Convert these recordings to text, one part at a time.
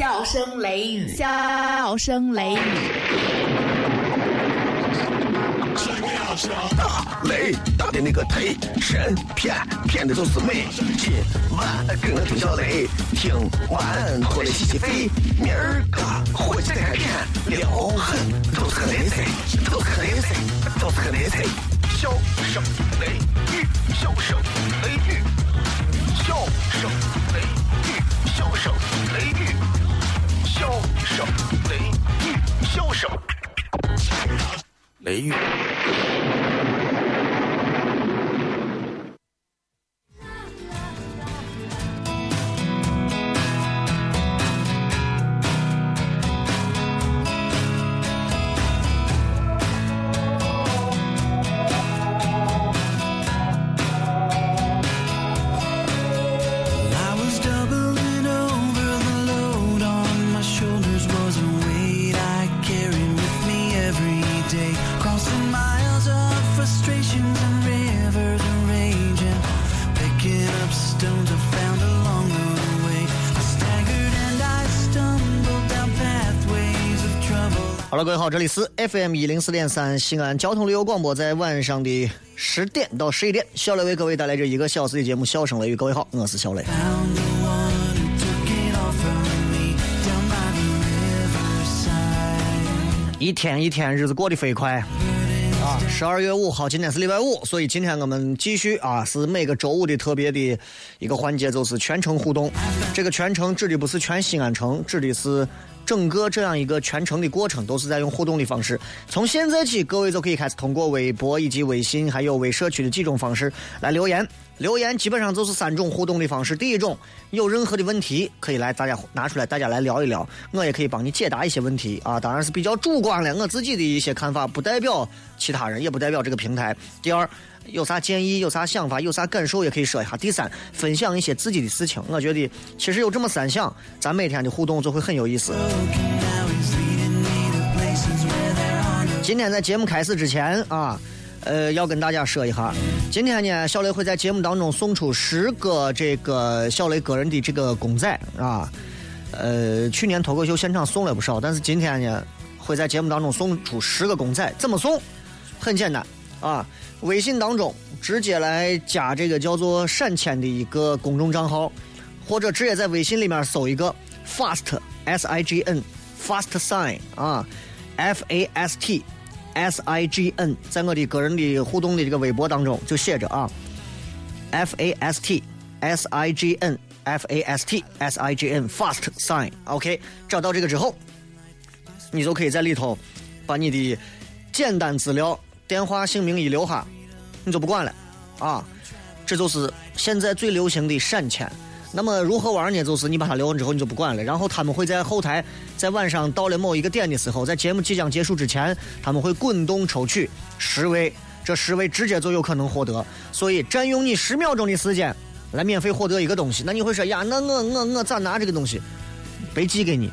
笑声雷雨，笑声雷雨。大雷大的那个忒神骗骗的都是美。今晚跟我听小雷，听完过来洗洗肺。明儿个回去再看片，撩狠都是个雷菜，都是个雷菜，都是个雷菜。笑声雷雨，笑声雷雨，笑声雷雨，笑声雷雨，笑声雷雨，笑声雷雨。各位好，这里是 FM 一零四点三西安交通旅游广播，在晚上的十点到十一点，小雷为各位带来这一个小时的节目《笑声雷雨》。各位好，我是小雷。一天一天，日子过得飞快啊！十二月五号，今天是礼拜五，所以今天我们继续啊，是每个周五的特别的一个环节，就是全程互动。这个全程指的不是全西安城，指的是整个这样一个全程的过程，都是在用互动的方式。从现在起，各位就可以开始通过微博以及微信，还有微社区的几种方式来留言。留言基本上就是三种互动的方式。第一种，有任何的问题可以来大家拿出来，大家来聊一聊，我也可以帮你解答一些问题啊。当然是比较主观了，我自己的一些看法，不代表其他人，也不代表这个平台。第二，有啥建议、有啥想法、有啥感受也可以说一下。第三，分享一些自己的事情。我觉得其实有这么三项，咱每天的互动就会很有意思。今天在节目开始之前啊，呃，要跟大家说一下，今天呢，小雷会在节目当中送出十个这个小雷个人的这个公仔啊。呃，去年脱口秀现场送了不少，但是今天呢，会在节目当中送出十个公仔。怎么送？很简单啊，微信当中直接来加这个叫做“闪签”的一个公众账号，或者直接在微信里面搜一个 fast s i g n fast sign 啊，f a s t S I G N，在我的个人的互动的这个微博当中就写着啊，F A S T S I G N F A S T S I G N fast sign，OK，、找到这个之后，你就可以在里头把你的简单资料、电话、姓名一留下，你就不管了啊，这就是现在最流行的闪签。那么如何玩呢？就是你把它留完之后，你就不管了。然后他们会在后台，在晚上到了某一个点的时候，在节目即将结束之前，他们会滚动抽取十位，这十位直接就有可能获得。所以占用你十秒钟的时间来免费获得一个东西，那你会说呀，那我我我咋拿这个东西？被寄给你。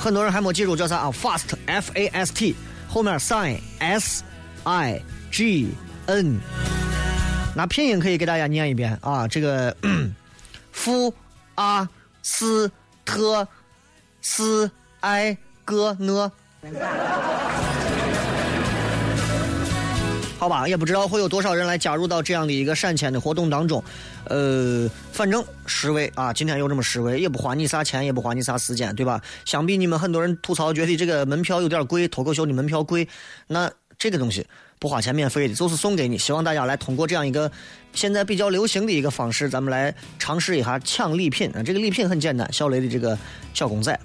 很多人还没记住叫啥啊？Fast F A S T 后面 sign S I G N。拿拼音可以给大家念一遍啊，这个夫阿斯特斯埃戈讷，好吧，也不知道会有多少人来加入到这样的一个闪签的活动当中，呃，反正十位啊，今天有这么十位，也不花你啥钱，也不花你啥时间，对吧？想必你们很多人吐槽，觉得这个门票有点贵，脱口秀的门票贵，那这个东西。不花钱免费的，就是送给你。希望大家来通过这样一个现在比较流行的一个方式，咱们来尝试一下抢礼品啊！这个礼品很简单，小雷的这个小公仔，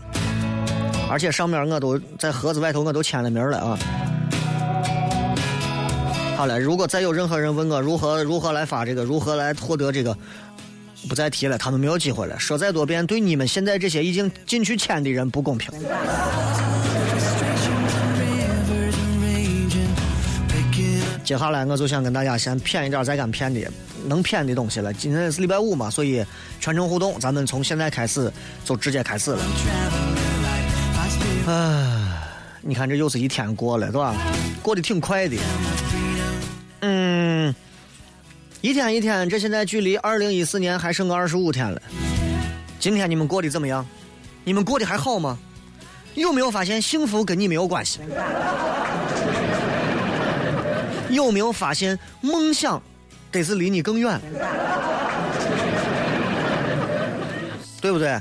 而且上面我都在盒子外头我都签了名了啊。好了，如果再有任何人问我如何如何来发这个，如何来获得这个，不再提了，他们没有机会了。说再多遍，对你们现在这些已经进去签的人不公平。接下来我就想跟大家先骗一点再敢骗的能骗的东西了。今天是礼拜五嘛，所以全程互动，咱们从现在开始就直接开始了。你看这又是一天过了，对吧？过得挺快的。嗯，一天一天，这现在距离二零一四年还剩个二十五天了。今天你们过得怎么样？你们过得还好吗？有没有发现幸福跟你没有关系？有没有发现梦想得是离你更远？对不对？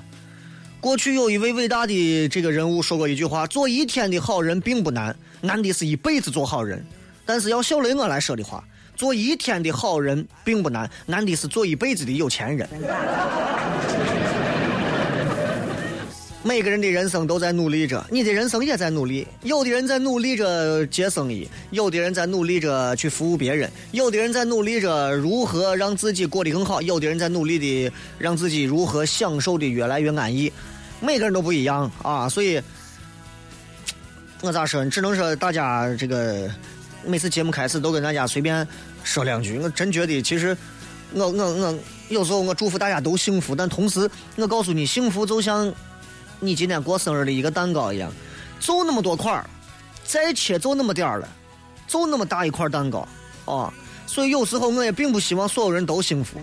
过去有一位伟大的这个人物说过一句话：“做一天的好人并不难，难的是一辈子做好人。”但是要小雷我来说的话，做一天的好人并不难，难的是做一辈子的有钱人。每个人的人生都在努力着，你的人生也在努力。有的人在努力着接生意，有的人在努力着去服务别人，有的人在努力着如何让自己过得更好，有的人在努力的让自己如何享受的越来越安逸。每个人都不一样啊，所以，我咋说？只能说大家这个每次节目开始都跟大家随便说两句。我真觉得，其实我我我有时候我祝福大家都幸福，但同时我告诉你，幸福就像。你今天过生日的一个蛋糕一样，就那么多块儿，再切就那么点儿了，就那么大一块蛋糕，啊！所以有时候我也并不希望所有人都幸福。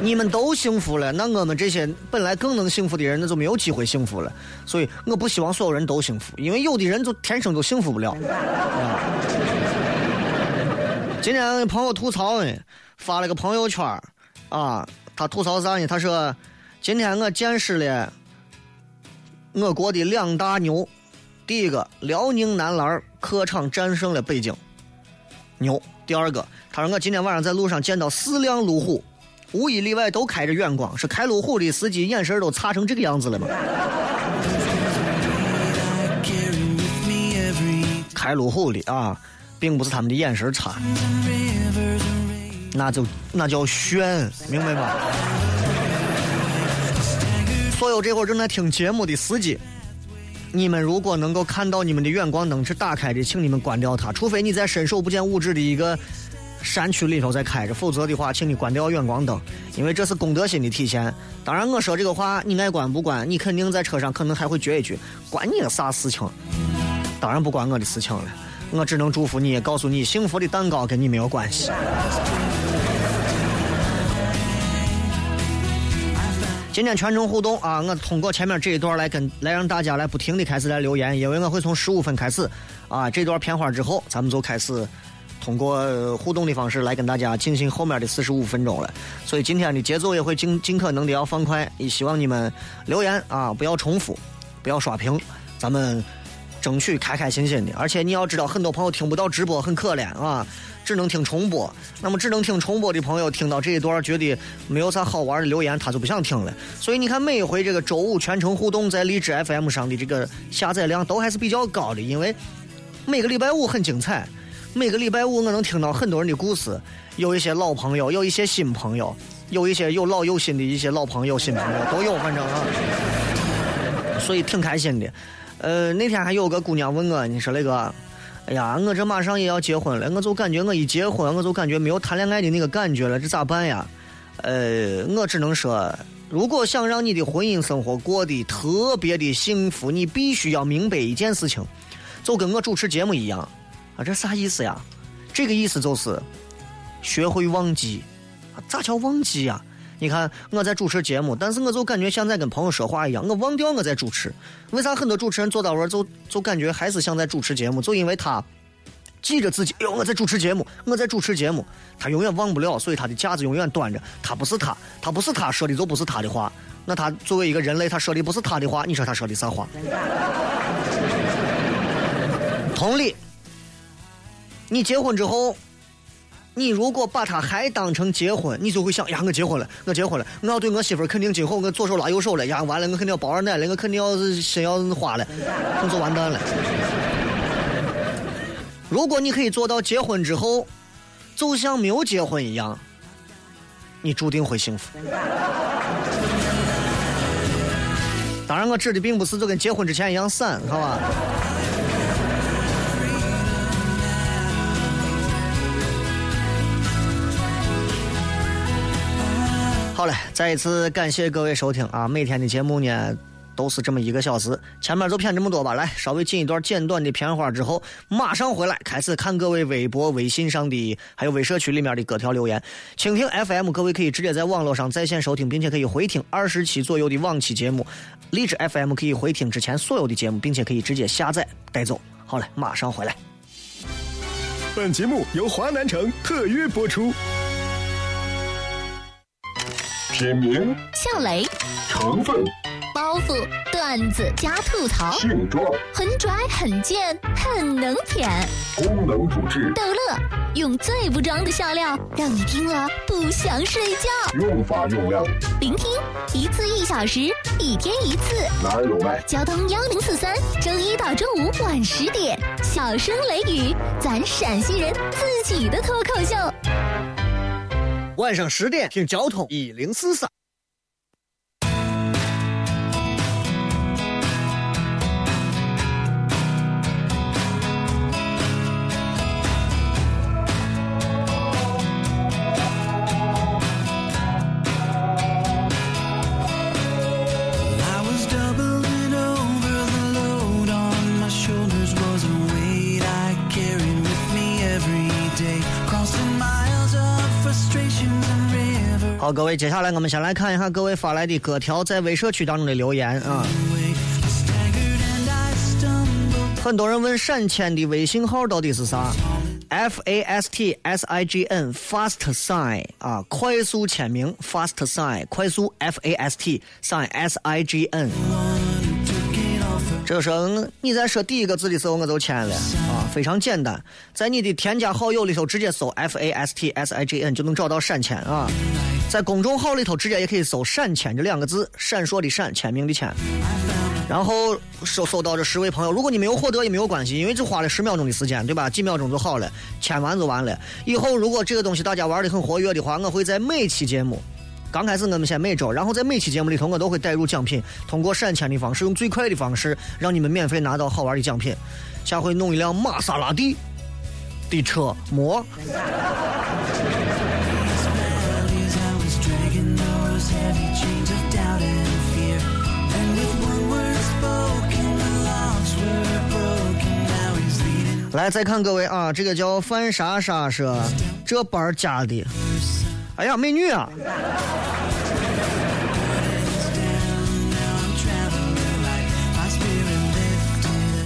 你们都幸福了，那我们这些本来更能幸福的人，那就没有机会幸福了。所以我不希望所有人都幸福，因为有的人就天生就幸福不了。啊！今天朋友吐槽呢，发了个朋友圈啊，他吐槽啥呢？他说。今天我见识了我国的两大牛，第一个辽宁男篮客场战胜了北京，牛。第二个，他说我今天晚上在路上见到四辆路虎，无一例外都开着远光，是开路虎的司机眼神都差成这个样子了吗？开路虎的啊，并不是他们的眼神差，那就那叫炫，明白吗？所有这会儿正在听节目的司机，你们如果能够看到你们的远光灯是打开的，请你们关掉它。除非你在伸手不见五指的一个山区里头在开着，否则的话，请你关掉远光灯，因为这是公德心的体现。当然，我说这个话，你爱关不关，你肯定在车上可能还会撅一句：“关你个啥事情？”当然不关我的事情了，我只能祝福你，告诉你，幸福的蛋糕跟你没有关系。今天全程互动啊！我通过前面这一段来跟来让大家来不停的开始来留言，因为我会从十五分开始啊，这段片花之后，咱们就开始通过互动的方式来跟大家进行后面的四十五分钟了。所以今天的节奏也会尽尽可能的要放快，也希望你们留言啊不要重复，不要刷屏，咱们争取开开心心的。而且你要知道，很多朋友听不到直播很可怜啊。只能听重播，那么只能听重播的朋友听到这一段觉得没有啥好玩的留言，他就不想听了。所以你看，每一回这个周五全程互动在荔枝 FM 上的这个下载量都还是比较高的，因为每个礼拜五很精彩，每个礼拜五我能听到很多人的故事，有一些老朋友，有一些新朋友，有一些有老有新的一些老朋友、新朋友都有，反正啊，所以挺开心的。呃，那天还有个姑娘问我，你说那个。哎呀，我这马上也要结婚了，我就感觉我一结婚，我就感觉没有谈恋爱的那个感觉了，这咋办呀？呃，我只能说，如果想让你的婚姻生活过得特别的幸福，你必须要明白一件事情，就跟我主持节目一样，啊，这啥意思呀？这个意思就是，学会忘记，咋叫忘记呀？你看我在主持节目，但是我就感觉像在跟朋友说话一样，我忘掉我在主持。为啥很多主持人坐到位就就感觉还是像在主持节目？就因为他记着自己，哎呦我在主持节目，我在主持节目，他永远忘不了，所以他的架子永远端着。他不是他，他不是他说的就不是他的话。那他作为一个人类，他说的不是他的话，你说他说的啥话？同理，你结婚之后。你如果把他还当成结婚，你就会想呀，我结婚了，我结婚了，我要对我媳妇儿肯定今后我左手拉右手了呀，完了我肯定要包二奶了，我肯定要先要花了，那就完蛋了。如果你可以做到结婚之后，就像没有结婚一样，你注定会幸福。当然，我指的并不是就跟结婚之前一样散，好吧？好嘞，再一次感谢各位收听啊！每天的节目呢，都是这么一个小时。前面就骗这么多吧，来稍微进一段简短的片花之后，马上回来开始看各位微博、微信上的还有微社区里面的各条留言。蜻蜓 FM 各位可以直接在网络上在线收听，并且可以回听二十期左右的往期节目。荔枝 FM 可以回听之前所有的节目，并且可以直接下载带走。好嘞，马上回来。本节目由华南城特约播出。品名、笑雷、成分、包袱、段子加吐槽，性状、很拽很贱很能舔，功能主治、逗乐，用最不装的笑料，让你听了不想睡觉。用法用量，聆听一次一小时，一天一次。哪儿有卖？交通幺零四三，周一到周五晚十点，小声雷雨，咱陕西人自己的脱口秀。晚上十点听交通一零四三。好，各位，接下来我们先来看一下各位发来的各条在微社区当中的留言啊。很多人问闪签的微信号到底是啥？F A S T S I G N Fast Sign 啊，快速签名 Fast Sign，快速 F A S T Sign S I G N。这个时候你在说第一个字的时候，我就签了啊，非常简单，在你的添加好友里头直接搜 F A S T S I G N 就能找到闪签啊。在公众号里头直接也可以搜“闪签”这两个字，闪烁的闪，签名的签。然后收收到这十位朋友，如果你没有获得也没有关系，因为只花了十秒钟的时间，对吧？几秒钟就好了，签完就完了。以后如果这个东西大家玩的很活跃的话，我会在每期节目，刚开始我们先每周，然后在每期节目里头我都会带入奖品，通过闪签的方式，用最快的方式让你们免费拿到好玩的奖品。下回弄一辆玛莎拉蒂的车模，来再看各位啊，这个叫范莎莎说这班儿加的，哎呀，美女啊！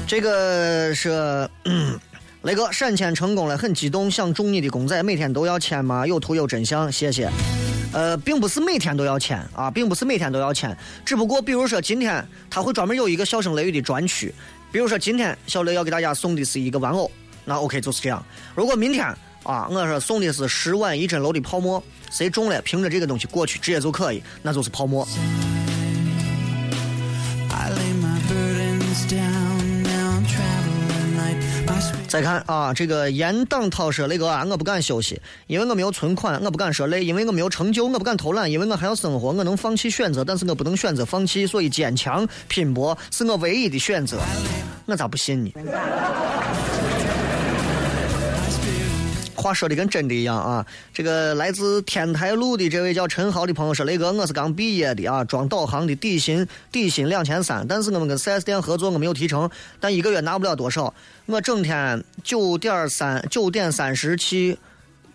这个是，雷哥闪签成功了，很激动，想中你的公仔，每天都要签吗？有图有真相，谢谢。呃，并不是每天都要签啊，并不是每天都要签，只不过比如说今天他会专门有一个笑声雷雨的专区，比如说今天小雷要给大家送的是一个玩偶，那 OK 就是这样。如果明天啊，我说送的是十万一整楼的泡沫，谁中了，凭着这个东西过去直接就可以，那就是泡沫。I lay my burdens down. 再看啊，这个严党涛说那个啊，我不敢休息，因为我没有存款，我不敢说累，因为我没有成就，我不敢偷懒，因为我还要生活，我能放弃选择，但是我不能选择放弃，所以坚强拼搏是我唯一的选择。我咋不信呢？话说的跟真的一样啊！这个来自天台路的这位叫陈豪的朋友说：“雷哥，我是刚毕业的啊，装导航的底薪底薪两千三，但是我们跟 4S 店合作，我没有提成，但一个月拿不了多少。我整天九点三九点三十去，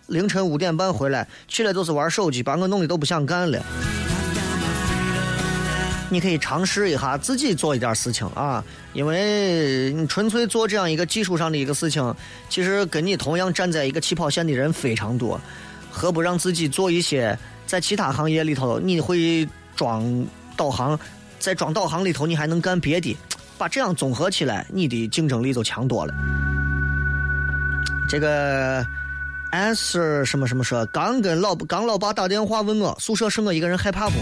凌晨五点半回来，去了就是玩手机，把我弄得都不想干了。你可以尝试一下自己做一点事情啊，因为你纯粹做这样一个技术上的一个事情，其实跟你同样站在一个起跑线的人非常多，何不让自己做一些在其他行业里头你会装导航，在装导航里头你还能干别的，把这样综合起来，你的竞争力就强多了。这个 answer 什么什么说，刚跟老刚老爸打电话问我宿舍剩我一个人害怕不？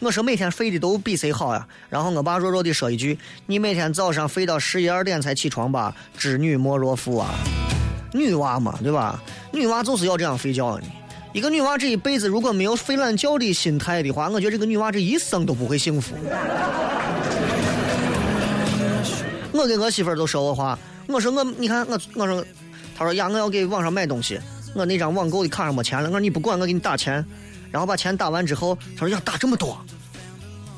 我说每天睡的都比谁好呀。然后我爸弱弱的说一句：“你每天早上睡到十一二点才起床吧？织女莫若夫啊！女娃嘛，对吧？女娃就是要这样睡觉的。一个女娃这一辈子如果没有睡懒觉的心态的话，我觉得这个女娃这一生都不会幸福。我跟我媳妇儿都说过话，我说我你看我我说，她说呀我要给网上买东西，我那张网购的卡上没钱了，我说你不管我给你打钱，然后把钱打完之后，他说呀打这么多，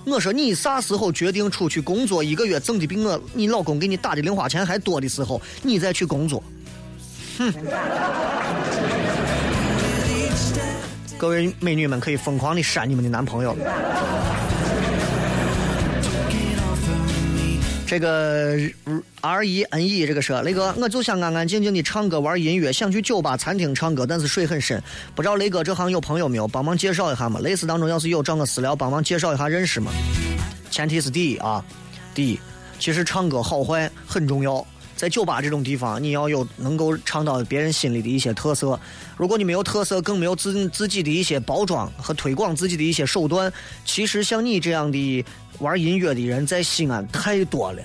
我说你啥时候决定出去工作一个月挣的比我你老公给你打的零花钱还多的时候，你再去工作。哼！各位美女们可以疯狂的扇你们的男朋友。这个 R E N E 这个说，雷哥，我就想安安静静的唱歌玩音乐，想去酒吧餐厅唱歌，但是水很深，不知道雷哥这行有朋友没有，帮忙介绍一下嘛？类似当中要是有，找我私聊帮忙介绍一下认识嘛？前提是第一啊，第一，其实唱歌好坏很重要，在酒吧这种地方，你要有能够唱到别人心里的一些特色。如果你没有特色，更没有自自己的一些包装和推广自己的一些手段，其实像你这样的玩音乐的人，在西安太多了。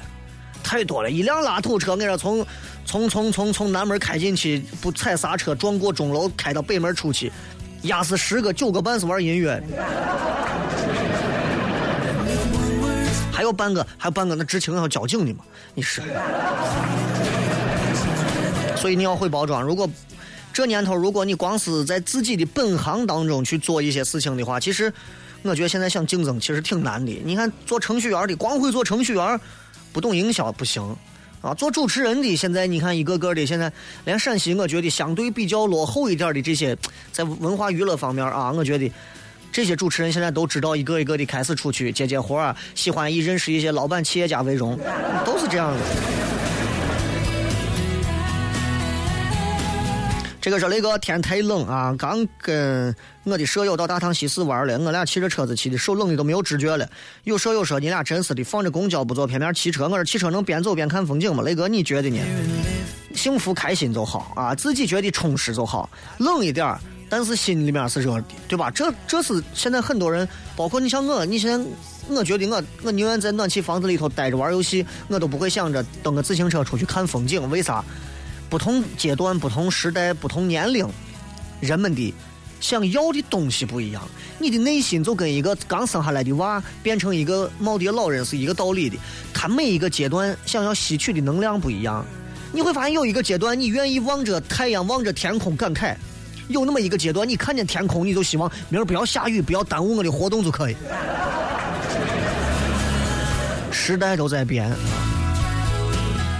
太多了，一辆拉土车，我说从从从从从南门开进去，不踩刹车，撞过钟楼，开到北门出去，压死十个九个半是玩音乐的，还有半个还有半个那执勤要交警的嘛？你是，所以你要会包装。如果这年头，如果你光是在自己的本行当中去做一些事情的话，其实我觉得现在想竞争其实挺难的。你看做程序员的，光会做程序员。不懂营销不行，啊！做主持人的现在你看一个个的，现在连陕西我觉得相对比较落后一点的这些，在文化娱乐方面啊，我觉得这些主持人现在都知道一个一个的开始出去接接活儿，喜欢以认识一些老板企业家为荣，都是这样的。这个说雷哥天太冷啊，刚跟我的舍友到大唐西市玩了，我俩骑着车子骑的，手冷的都没有知觉了。有舍友说你俩真是的，放着公交不坐，偏偏骑车。我说骑车能边走边看风景吗？雷哥你觉得呢？幸福开心就好啊，自己觉得充实就好。冷一点儿但是心里面是热的，对吧？这这是现在很多人，包括你像我，你现在我觉得我我宁愿在暖气房子里头待着玩游戏，我都不会想着蹬个自行车出去看风景。为啥？不同阶段、不同时代、不同年龄，人们的想要的东西不一样。你的内心就跟一个刚生下来的娃变成一个耄耋老人是一个道理的。他每一个阶段想要吸取的能量不一样。你会发现有一个阶段，你愿意望着太阳、望着天空感慨；有那么一个阶段，你看见天空，你就希望明儿不要下雨，不要耽误我的活动就可以。时代都在变。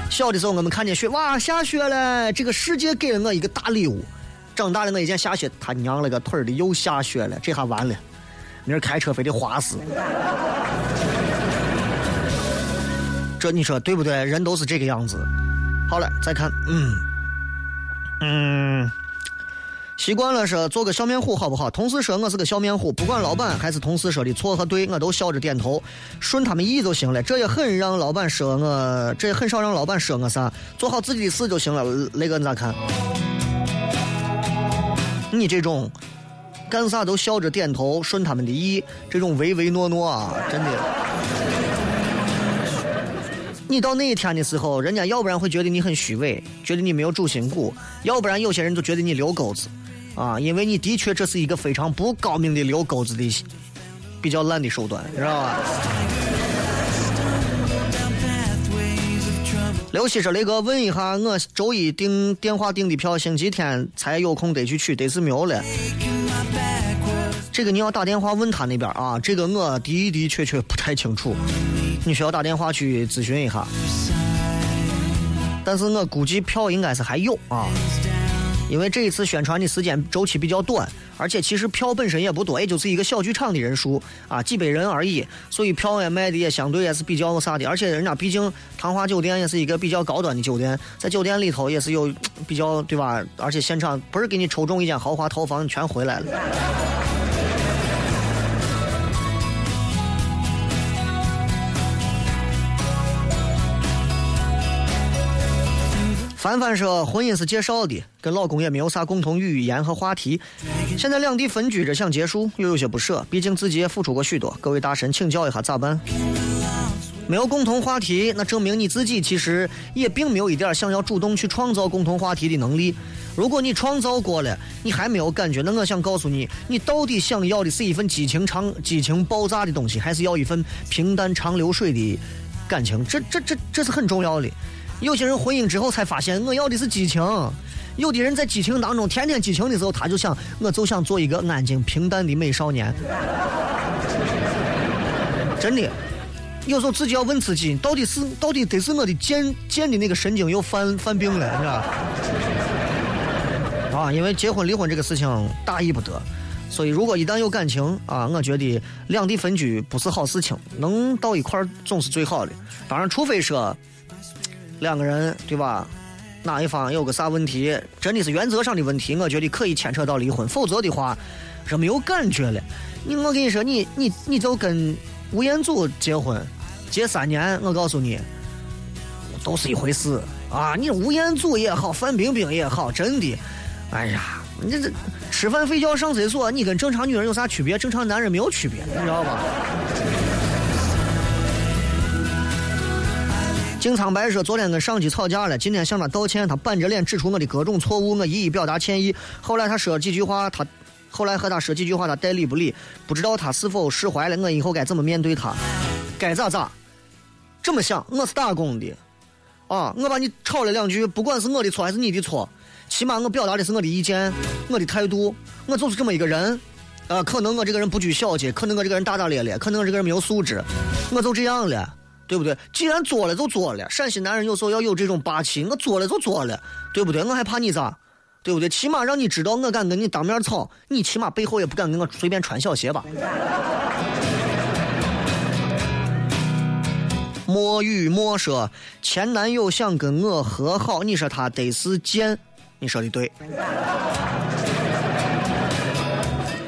小的时候，我们看见雪，哇，下雪了！这个世界给了我一个大礼物。长大了，我一见下雪，他娘了个腿的，又下雪了，这下完了，明儿开车非得滑死。这你说对不对？人都是这个样子。好了，再看，嗯，嗯。习惯了说做个笑面虎好不好？同事说我是个笑面虎，不管老板还是同事说的错和对，我都笑着点头，顺他们意就行了。这也很让老板说我，这也很少让老板说我啥，做好自己的事就行了。雷哥你咋看？你这种干啥都笑着点头，顺他们的意，这种唯唯诺诺啊，真的。你到那一天的时候，人家要不然会觉得你很虚伪，觉得你没有主心骨；要不然有些人就觉得你留钩子。啊，因为你的确这是一个非常不高明的留钩子的、比较烂的手段，知道吧？刘希说：“雷哥，问一下，我周一订电话订的票，星期天才有空得去取，得是没有了。这个你要打电话问他那边啊，这个我的的确确不太清楚，你需要打电话去咨询一下。但是我估计票应该是还有啊。”因为这一次宣传的时间周期比较短，而且其实票本身也不多，也就是一个小剧场的人数啊，几百人而已，所以票也卖的也相对也是比较啥的。而且人家毕竟唐华酒店也是一个比较高端的酒店，在酒店里头也是有比较对吧？而且现场不是给你抽中一间豪华套房你全回来了。凡凡说，婚姻是介绍的，跟老公也没有啥共同语言和话题。现在两地分居着，想结束又有些不舍，毕竟自己也付出过许多。各位大神，请教一下咋办？没有共同话题，那证明你自己其实也并没有一点想要主动去创造共同话题的能力。如果你创造过了，你还没有感觉，那我想告诉你，你到底想要的是一份激情长、激情爆炸的东西，还是要一份平淡长流水的感情？这、这、这、这是很重要的。有些人婚姻之后才发现，我要的是激情；有的人在激情当中，天天激情的时候，他就想，我就想做一个安静平淡的美少年。真的。有时候自己要问自己，到底是到底得是我的贱贱的那个神经又犯犯病了，是吧？啊，因为结婚离婚这个事情大意不得，所以如果一旦有感情啊，我觉得两地分居不是好事情，能到一块儿总是最好的。当然，除非说两个人对吧，哪一方有个啥问题，真的是原则上的问题，我觉得可以牵扯到离婚，否则的话是没有感觉了。你我跟你说，你你你就跟吴彦祖结婚，结三年，我告诉你，都是一回事啊！你吴彦祖也好，范冰冰也好，真的，哎呀，你这这吃饭睡觉上厕所，你跟正常女人有啥区别？正常男人没有区别，你知道吧？金苍白说：“昨天跟上级吵架了，今天向他道歉，他板着脸指出我的各种错误，我一一表达歉意。后来他说了几句话，他后来和他说几句话，他代理不理，不知道他是否释怀了。我以后该怎么面对他？该咋咋？这么想，我是打工的，啊，我把你吵了两句，不管是我的错还是你的错，起码我表达的是我的意见，我的态度，我就是这么一个人。啊，可能我这个人不拘小节，可能我这个人大大咧咧，可能我这个人没有素质，我就这样了。”对不对？既然做了就做了，陕西男人有时候要有这种霸气。我做了就做了，对不对？我还怕你咋？对不对？起码让你知道我敢跟你当面吵，你起码背后也不敢跟我随便穿小鞋吧？莫雨莫说前男友想跟我和好，你说他得是贱？你说的对。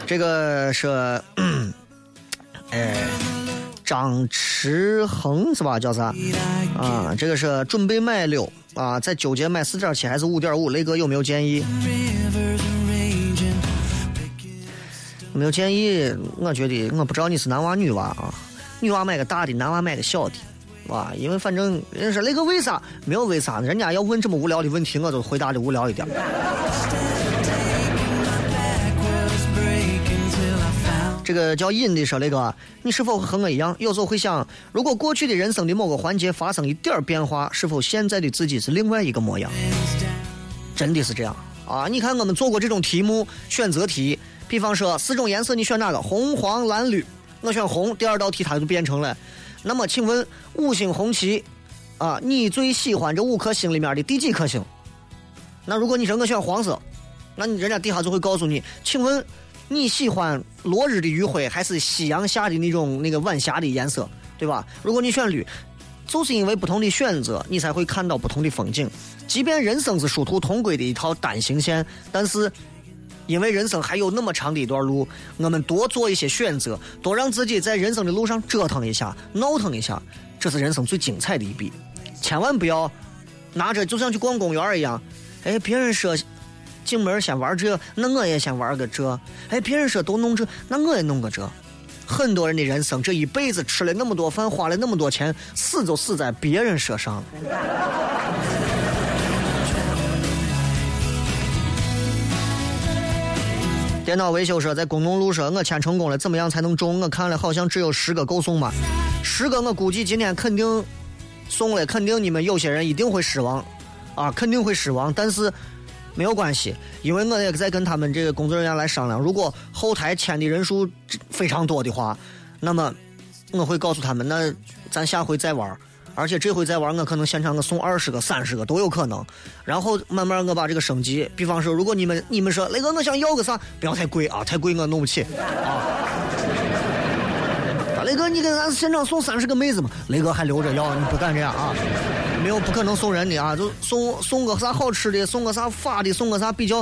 这个是，哎。张驰恒是吧？叫啥？啊，这个是准备买六啊，在纠结买四点七还是五点五？雷哥有没有建议？没有建议，我觉得我不知道你是男娃女娃啊，女娃买个大的，男娃买个小的，哇，因为反正人说雷哥为啥？没有为啥，人家要问这么无聊的问题，我就回答的无聊一点。这个叫瘾的说，那个你是否和我一样，有时候会想，如果过去的人生的某个环节发生一点变化，是否现在的自己是另外一个模样？真的是这样啊！你看我们做过这种题目，选择题，比方说四种颜色，你选哪个？红、黄、蓝、绿。我选红。第二道题它就变成了，那么请问五星红旗啊，你最喜欢这五颗星里面的第几颗星？那如果你说我选黄色，那你人家底下就会告诉你，请问。你喜欢落日的余晖，还是夕阳下的那种那个晚霞的颜色，对吧？如果你选绿，就是因为不同的选择，你才会看到不同的风景。即便人生是殊途同归的一条单行线，但是因为人生还有那么长的一段路，我们多做一些选择，多让自己在人生的路上折腾一下、闹腾一下，这是人生最精彩的一笔。千万不要拿着就像去逛公园一样，哎，别人说。进门先玩这，那我也先玩个这。哎，别人说都弄这，那我也弄个这。很多人的人生这一辈子吃了那么多饭，花了那么多钱，死就死在别人身上。电脑维修说在工农路上我签成功了，怎么样才能中？我看了好像只有十个够送吧？十个我估计今天肯定送了，肯定你们有些人一定会失望，啊，肯定会失望，但是。没有关系，因为我也在跟他们这个工作人员来商量。如果后台签的人数非常多的话，那么我会告诉他们，那咱下回再玩。而且这回再玩，我可能现场我送二十个、三十个都有可能。然后慢慢我把这个升级。比方说，如果你们你们说雷哥，我想要个啥，不要太贵啊，太贵我弄不起啊。雷哥，你给咱现场送三十个妹子嘛？雷哥还留着要，你不敢这样啊。没有不可能送人的啊，就送送个啥好吃的，送个啥发的，送个啥比较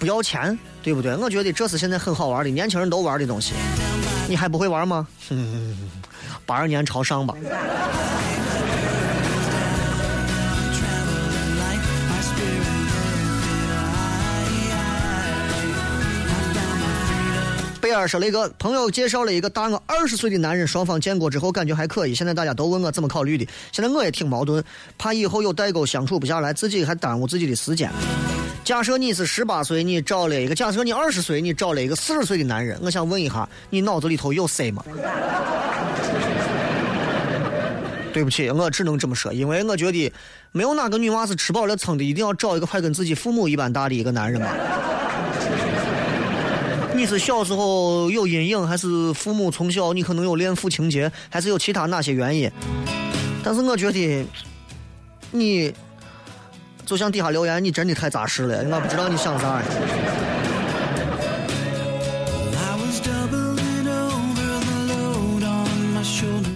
不要钱，对不对？我觉得这是现在很好玩的，年轻人都玩的东西。你还不会玩吗？八二年朝上吧。贝尔说：“雷哥，朋友介绍了一个大我二十岁的男人，双方见过之后感觉还可以。现在大家都问我怎么考虑的，现在我也挺矛盾，怕以后有代沟相处不下来，自己还耽误自己的时间。假设你是十八岁，你找了一个；假设你二十岁，你找了一个四十岁的男人，我想问一下，你脑子里头有谁吗？对不起，我只能这么说，因为我觉得没有哪个女娃是吃饱了撑的，一定要找一个快跟自己父母一般大的一个男人嘛。”你是小时候有阴影，还是父母从小你可能有恋父情节，还是有其他哪些原因？但是我觉得你就像底下留言，你真的太扎实了，我不知道你想啥。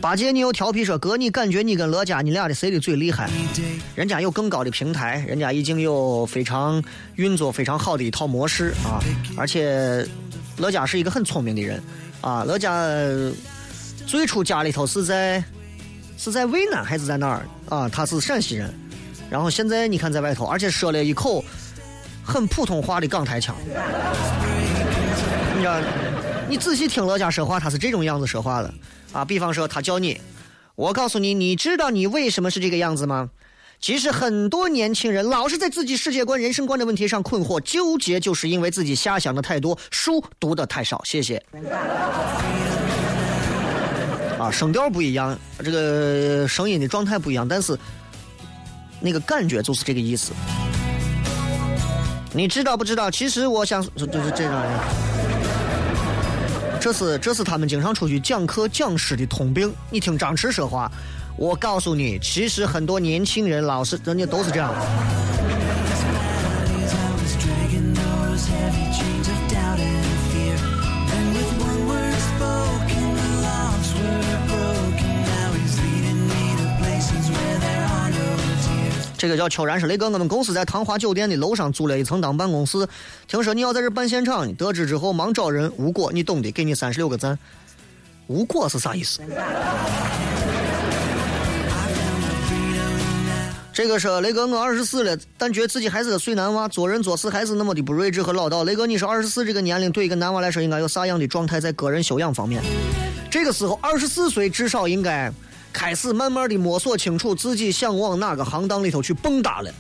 八戒，你又调皮说哥，你感觉你跟乐嘉你俩的谁的最厉害？人家有更高的平台，人家已经有非常运作非常好的一套模式啊，而且乐嘉是一个很聪明的人啊。乐嘉最初家里头是在是在渭南还是在哪儿啊？他是陕西人，然后现在你看在外头，而且说了一口很普通话的港台腔。你知道，你仔细听乐嘉说话，他是这种样子说话的啊。比方说，他叫你，我告诉你，你知道你为什么是这个样子吗？其实很多年轻人老是在自己世界观、人生观的问题上困惑、纠结，就是因为自己瞎想的太多，书读的太少。谢谢。啊，声调不一样，这个声音的状态不一样，但是那个感觉就是这个意思。你知道不知道？其实我想，就是这样。这是这是他们经常出去讲课讲师的通病。你听张弛说话，我告诉你，其实很多年轻人老师人家都是这样的。这个叫秋然说：“雷哥，我们公司在唐华酒店的楼上租了一层当办公室，听说你要在这办现场，得知之后忙找人，无果，你懂的，给你三十六个赞。无果是啥意思？这个说雷哥，我二十四了，但觉得自己还是个碎男娃，做人做事还是那么的不睿智和老道。雷哥，你说二十四这个年龄对一个男娃来说应该有啥样的状态在个人修养方面？这个时候二十四岁至少应该开始慢慢的摸索清楚自己想往哪个行当里头去蹦跶了，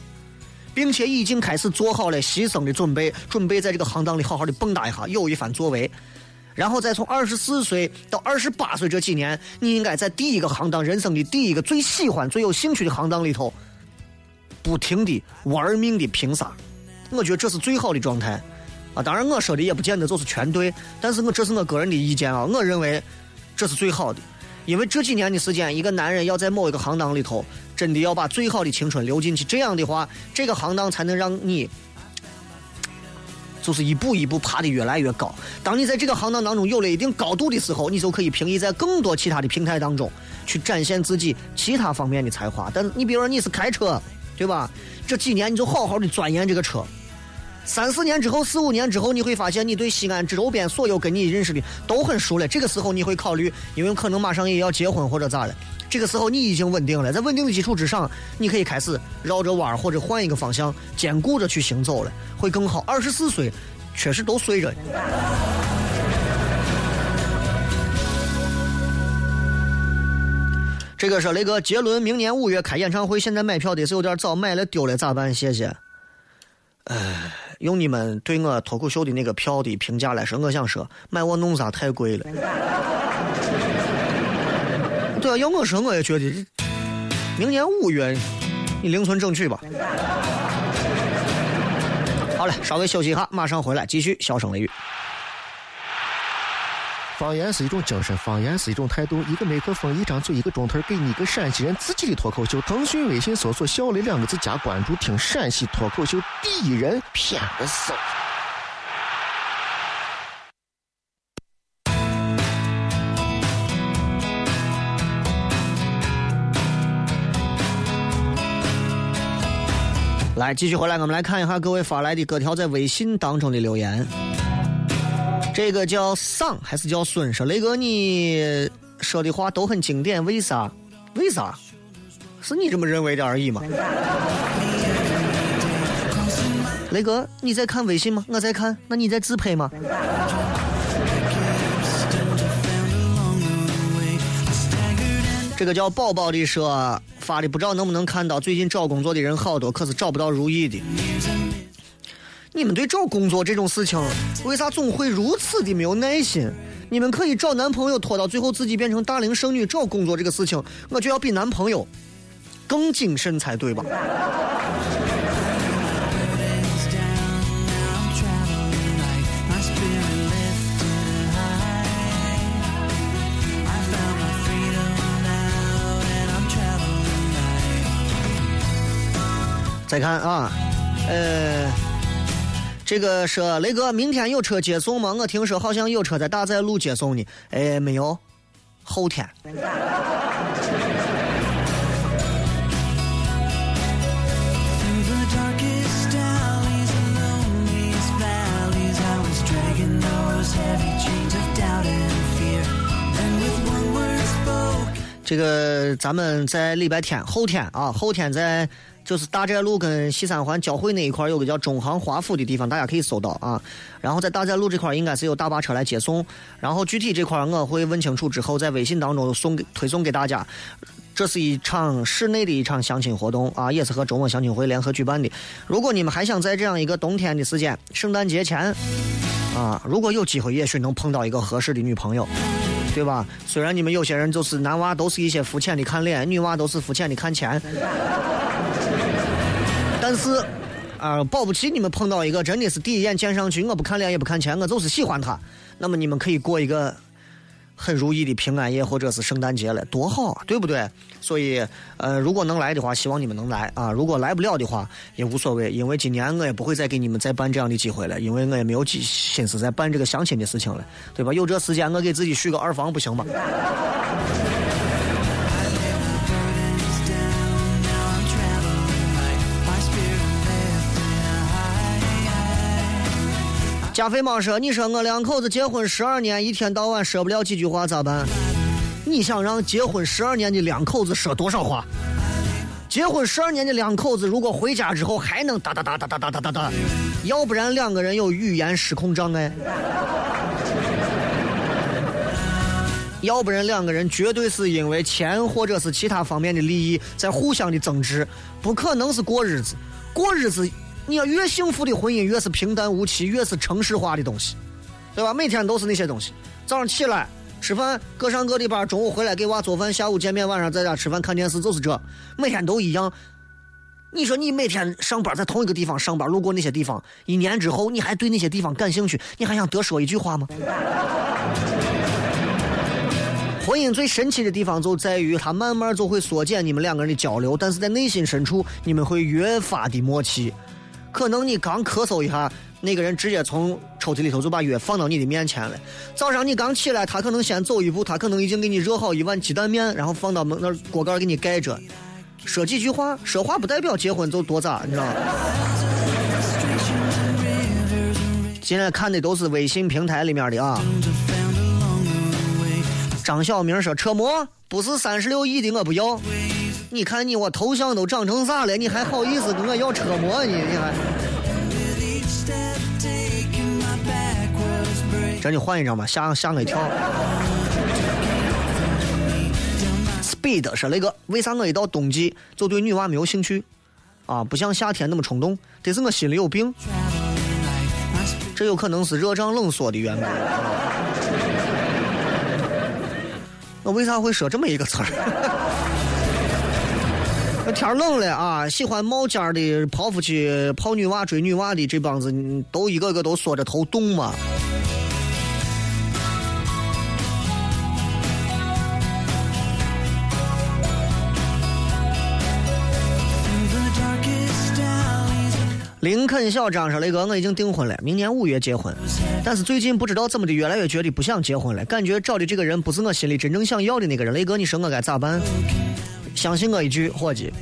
并且已经开始做好了牺牲的准备，准备在这个行当里好好的蹦跶一下，有一番作为。然后再从二十四岁到二十八岁这几年，你应该在第一个行当，人生的第一个最喜欢、最有兴趣的行当里头，不停的玩命的拼杀。我觉得这是最好的状态啊！当然，我说的也不见得就是全对，但是我这是我个人的意见啊。我认为这是最好的，因为这几年的时间，一个男人要在某一个行当里头，真的要把最好的青春留进去，这样的话，这个行当才能让你。就是一步一步爬得越来越高。当你在这个行当当中有了一定高度的时候，你就可以平移在更多其他的平台当中去展现自己其他方面的才华。但是你比如说你是开车，对吧？这几年你就好好的钻研这个车。三四年之后，四五年之后，你会发现你对西安周边所有跟你认识的都很熟了。这个时候你会考虑，因为可能马上也要结婚或者咋了。这个时候你已经稳定了，在稳定的基础之上，你可以开始绕着弯儿或者换一个方向，兼顾着去行走了，会更好。二十四岁，确实都随着。这个是雷哥，杰伦明年五月开演唱会，现在买票的是有点早，买了丢了咋办？谢谢。唉，用你们对我脱口秀的那个票的评价来说，我想说，买我弄啥太贵了。对啊，要我说，我也觉得，明年五月你零存整取吧。好嘞，稍微休息一下，马上回来继续笑声雷雨。方言是一种精神，方言是一种态度。一个麦克风，一张嘴，一个钟头，给你一个陕西人自己的脱口秀。腾讯微信搜索“小雷”两个字加关注，听陕西脱口秀第一人，骗个搜。来，继续回来，我们来看一下各位发来的各条在微信当中的留言。这个叫桑还是叫孙说雷哥，你说的话都很经典，为啥？为啥？是你这么认为的而已吗？雷哥，你在看微信吗？我在看，那你在自拍吗？这个叫宝宝的说发的，不知道能不能看到。最近找工作的人好多，可是找不到如意的。你们对找工作这种事情，为啥总会如此的没有耐心？你们可以找男朋友拖到最后自己变成大龄剩女找工作这个事情，我就要比男朋友更谨慎才对吧？再看啊，呃。这个说雷哥，明天有车接送吗？我听说好像有车在大寨路接送呢。哎，没有，后天。这个咱们在礼拜天后天啊，后天在就是大寨路跟西三环交汇那一块有个叫中航华府的地方，大家可以搜到啊。然后在大寨路这块应该是有大巴车来接送，然后具体这块我会问清楚之后，在微信当中送给推送给大家。这是一场室内的一场相亲活动啊，也是和周末相亲会联合举办的。如果你们还想在这样一个冬天的时间，圣诞节前啊，如果有机会，也许能碰到一个合适的女朋友。对吧？虽然你们有些人就是男娃都是一些肤浅的看脸，女娃都是肤浅的看钱，但是啊、保不齐你们碰到一个真的是第一眼见上去，我不看脸也不看钱，我就是喜欢他，那么你们可以过一个很如意的平安夜或者是圣诞节了，多好啊，对不对？所以呃，如果能来的话，希望你们能来啊；如果来不了的话，也无所谓，因为今年我也不会再给你们再办这样的机会了，因为我也没有心心思再办这个相亲的事情了，对吧？有这时间，我给自己续个二房不行吗？加菲猫说：“你说我两口子结婚十二年，一天到晚说不了几句话咋办？你想让结婚十二年的两口子说多少话？结婚十二年的两口子，如果回家之后还能哒哒哒哒哒哒哒哒哒，要不然两个人有语言失控障碍，要不然两个人绝对是因为钱或者是其他方面的利益在互相的争执，不可能是过日子。过日子，你要越幸福的婚姻越是平淡无奇，越是城市化的东西，对吧？每天都是那些东西。早上起来吃饭，各上各的班，中午回来给娃做饭，下午见面，晚上在家吃饭看电视，就是这，每天都一样。你说你每天上班在同一个地方上班，路过那些地方，一年之后你还对那些地方感兴趣，你还想多说一句话吗？婚姻最神奇的地方就在于，它慢慢就会缩减你们两个人的交流，但是在内心深处，你们会越发的默契。可能你刚咳嗽一下，那个人直接从抽屉里头就把药放到你的面前了。早上你刚起来，他可能先走一步，他可能已经给你热好一碗鸡蛋面，然后放到门那锅盖给你盖着。说几句话，说话不代表结婚就多咋，你知道吗？现在看的都是微信平台里面的啊。张小明说：“车模不是三十六亿的，我不要。你看你我头像都长成啥了，你还好意思跟我要车模你你还？这你换一张吧，吓吓我一跳。Speed 说那个，为啥我一到冬季就对女娃没有兴趣？啊，不像夏天那么冲动，这是我心里有病。这有可能是热胀冷缩的缘故。我为啥会说这么一个词儿？天冷了啊，喜欢冒尖的跑出去泡女娃、追女娃的这帮子，都一个个都缩着头冻嘛。林肯小张说：“雷哥，我已经订婚了，明年五月结婚。但是最近不知道怎么的，越来越觉得不想结婚了，感觉找的这个人不是我心里真正想要的那个人。雷哥，你说我该咋办？相信我一句，伙计，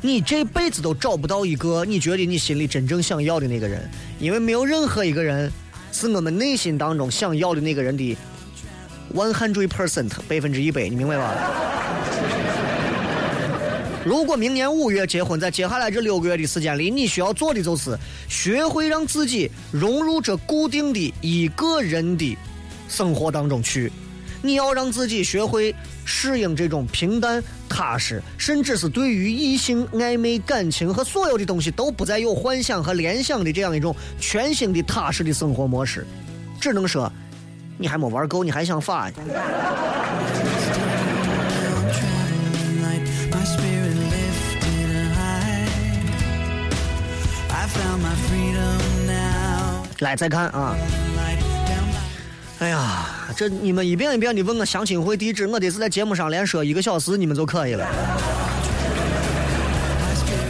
你这辈子都找不到一个你觉得你心里真正想要的那个人，因为没有任何一个人是我们内心当中想要的那个人的 one hundred percent 百分之一百，你明白吧？” 如果明年五月结婚，在接下来这六个月的时间里，你需要做的就是学会让自己融入这固定的一个人的生活当中去。你要让自己学会适应这种平淡、踏实，甚至是对于异性暧昧感情和所有的东西都不再有幻想和联想的这样一种全新的踏实的生活模式。只能说，你还没玩够，你还想发呀？来，再看啊。哎呀，这你们一遍一遍的问我相亲会地址，我得是在节目上连说一个小时你们就可以了。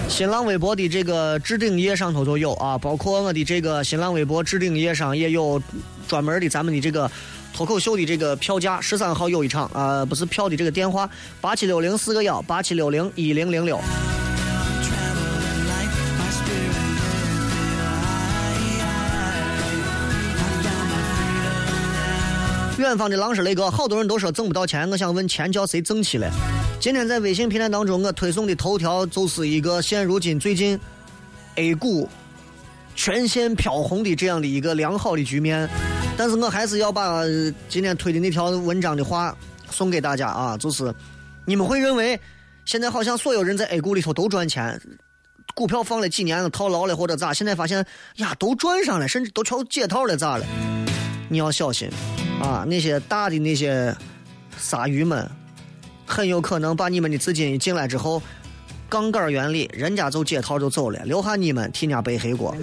新浪微博的这个置顶页上头就有啊，包括我的这个新浪微博置顶页上也有专门的咱们的这个脱口秀的这个票价。十三号有一场啊，不是票的这个电话，八七六零四个幺，八七六零一零零六。远方的狼是雷哥，好多人都说挣不到钱，我想问钱叫谁挣起来？今天在微信平台当中，我推送的头条就是一个现如今最近 A 股全线飘红的这样的一个良好的局面，但是我还是要把今天推的那条文章的话送给大家啊，就是你们会认为现在好像所有人在 A 股里头都赚钱。股票放了几年了套牢了或者咋？现在发现呀都赚上了，甚至都全解套了咋了？你要小心啊！那些大的那些鲨鱼们，很有可能把你们的资金一进来之后，杠杆原理，人家就解套就走了，留下你们替人家背黑锅。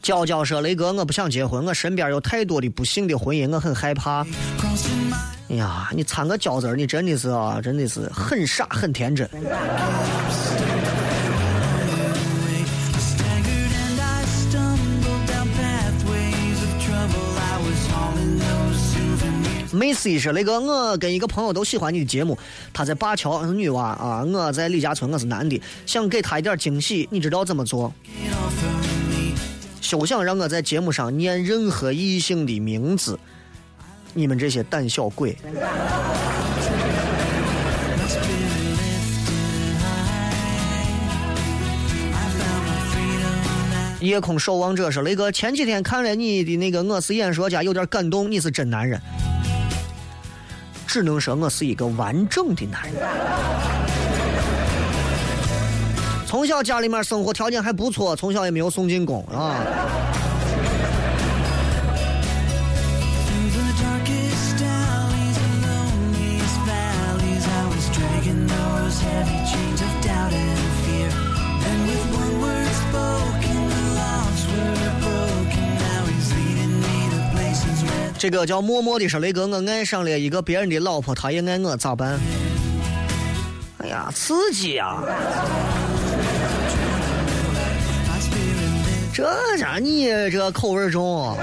娇娇说：“雷哥，我不想结婚，我身边有太多的不幸的婚姻，我很害怕。哎呀，你掺个娇字儿，你真的是啊，真的是很傻很天真。梅 C 说：“雷哥，我跟一个朋友都喜欢你的节目，他在灞桥是女娃啊，我在李家村，我是男的，想给他一点惊喜，你知道怎么做？休想让我在节目上念任何异性的名字，你们这些胆小鬼！夜空守望者说：“雷哥，前几天看了你的那个《我是演说家》，有点感动，你是真男人。只能说我是一个完整的男人。从小家里面生活条件还不错，从小也没有送进宫啊。这个叫默默的说：“雷哥，我爱上了一个别人的老婆，她也爱我，咋办？”哎呀，刺激呀、这家你这口味重啊！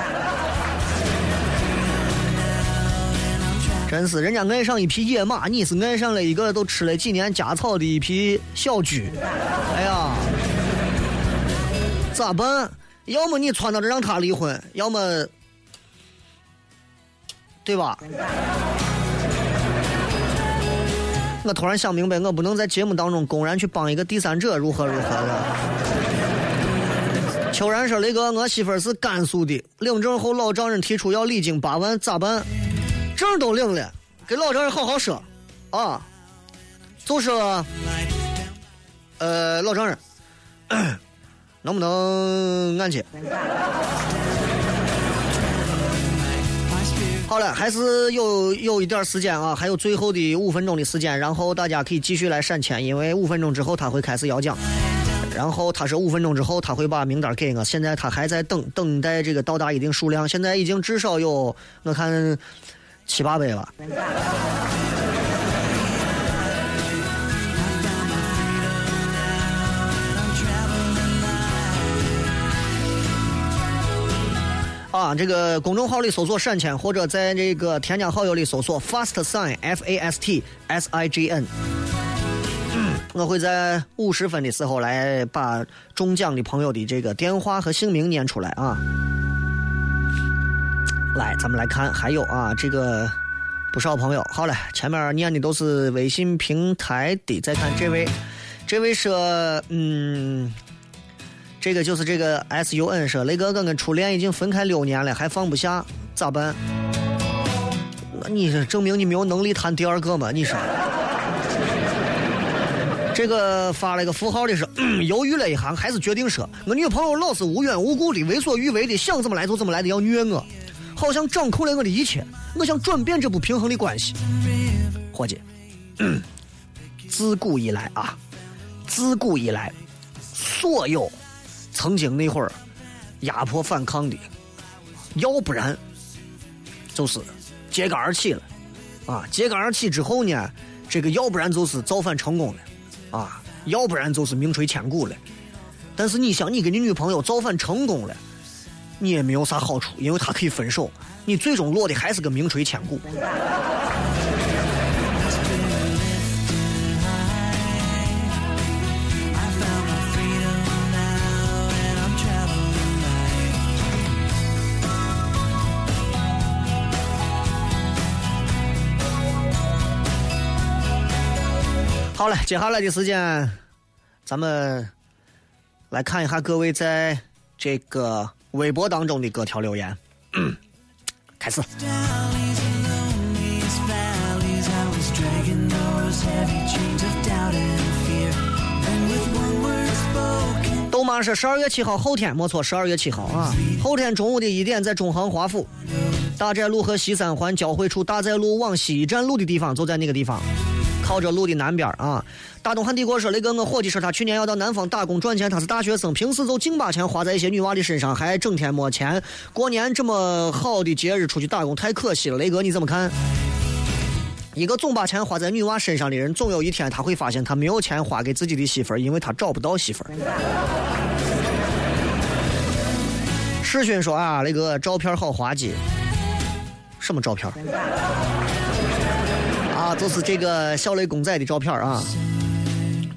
真是，人家爱上一匹野马，你是爱上了一个都吃了几年家草的一匹小驹。哎呀，咋办？要么你撺掇着让他离婚，要么，对吧？我突然想明白，我不能在节目当中公然去帮一个第三者如何如何的。秋然说：“雷哥，我媳妇儿是甘肃的，领证后老丈人提出要礼金八万，咋办？证都领了，给老丈人好好说，啊，就说，呃，老丈人，能不能按揭？好了，还是有有一点时间啊，还有最后的五分钟的时间，然后大家可以继续来闪钱，因为五分钟之后他会开始摇奖。然后他说五分钟之后他会把名单给我，现在他还在等等待这个到达一定数量，现在已经至少有我看七八百了。啊，这个公众号里搜索“闪签”，或者在这个添加好友里搜索 “fast sign f a s t s i g n”。我会在五十分的时候来把中奖的朋友的这个电话和姓名念出来啊。来，咱们来看，还有啊，这个不少朋友。好了，前面念的都是微信平台的，再看这位，这位说，嗯，这个就是这个 S U N 说，雷哥哥跟初恋已经分开六年了，还放不下，咋办？那你是证明你没有能力谈第二个吗？你说？这个发了个符号的是、嗯 犹豫了一下，还是决定说，我女朋友老是无缘无故的为所欲为的想怎么来就怎么来的要虐我，好像掌控了我的一切。我想转变这不平衡的关系。伙计，自古以来啊，自古以来，所有曾经那会儿压迫反抗的，要不然就是揭竿而起了，啊，揭竿而起之后呢，这个要不然就是造反成功了，啊，要不然就是名垂千古了。但是你想，你跟你女朋友造反成功了，你也没有啥好处，因为她可以分手，你最终落的还是个名垂千古。好了，接下来的时间，咱们来看一下各位在这个微博当中的各条留言。嗯、开始。豆妈是十二月七号后天，没错，十二月七号啊，后天中午的一点，在中航华府大寨路和西三环交汇处大寨路往西站路的地方，就在那个地方。靠着路的南边啊，大东汉帝国说那个我伙计说他去年要到南方打工赚钱，他是大学生，平时就净把钱花在一些女娃的身上，还整天没钱。过年这么好的节日出去打工太可惜了，雷哥你怎么看？一个总把钱花在女娃身上的人，总有一天他会发现他没有钱花给自己的媳妇儿，因为他找不到媳妇儿。世勋说啊，那个照片好滑稽，什么照片？就是这个小雷公仔的照片啊。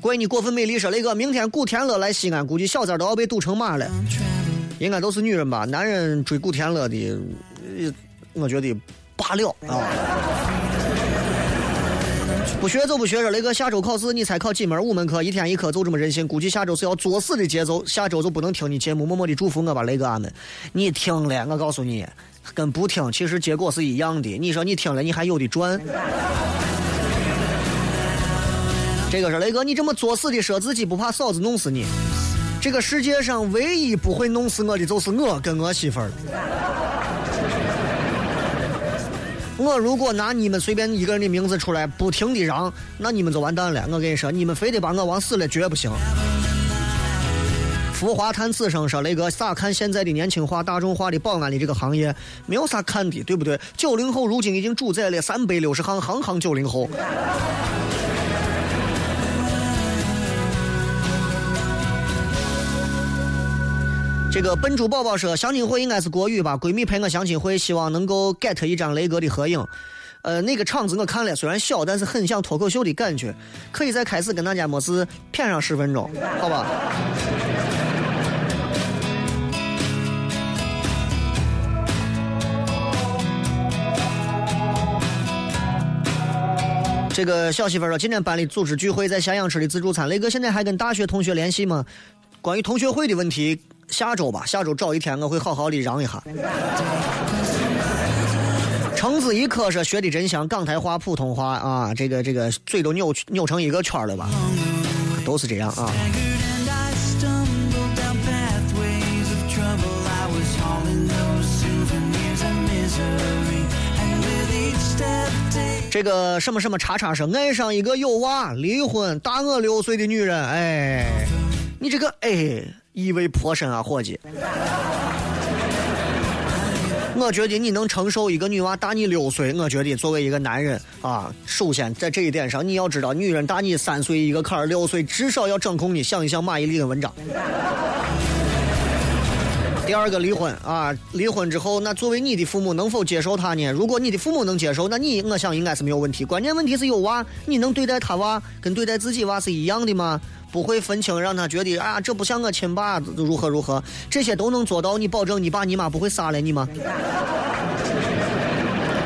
怪你过分美丽说雷哥，明天古天乐来西安，估计小三都要被堵成马了。应该都是女人吧？男人追古天乐的，我觉得罢了啊。不学就不学说，雷哥下周考试，你才考几门？五门课，一天一科，就这么任性。估计下周是要作死的节奏，下周就不能听你节目，默默的祝福我吧，雷哥俺们。你听了，我告诉你，跟不听其实结果是一样的。你说你听了，你还有的赚。这个是雷哥，你这么作死的说自己不怕嫂子弄死你。这个世界上唯一不会弄死我的就是我跟我媳妇儿。我如果拿你们随便一个人的名字出来，不停的嚷，那你们就完蛋了。我跟你说，你们非得把我往死了，绝不行。浮华叹此生说：“雷哥，咋看现在的年轻化、大众化的保安的这个行业？没有啥看的，对不对？九零后如今已经主宰了三百六十行，行行九零后。”这个笨猪宝宝说，相亲会应该是国语吧？闺蜜陪我相亲会，希望能够 get 一张雷哥的合影。呃，那个场子我看了，虽然小，但是很像脱口秀的感觉。可以在开始跟大家没事谝上十分钟，好吧？这个小媳妇儿说，今天班里组织聚会，在咸阳吃的自助餐。雷哥现在还跟大学同学联系吗？关于同学会的问题，下周吧，下周找一天我会好好的嚷一下。橙子一科说学的真香，港台话、普通话啊，这个这个嘴都扭扭成一个圈了吧？都是这样啊。这个什么什么叉叉说爱上一个有娃离婚大我六岁的女人，哎，你这个哎意味颇深啊，伙计。我觉得你能承受一个女娃大你六岁，我觉得作为一个男人啊，首先在这一点上，你要知道，女人大你三岁一个坎儿，六岁至少要掌控你。想一想马伊琍的文章。第二个离婚啊，离婚之后，那作为你的父母能否接受他呢？如果你的父母能接受，那你我想应该是没有问题。关键问题是有娃，你能对待他娃跟对待自己娃是一样的吗？不会分清，让他觉得啊，这不像我亲爸，如何如何，这些都能做到。你保证你爸你妈不会杀了你吗？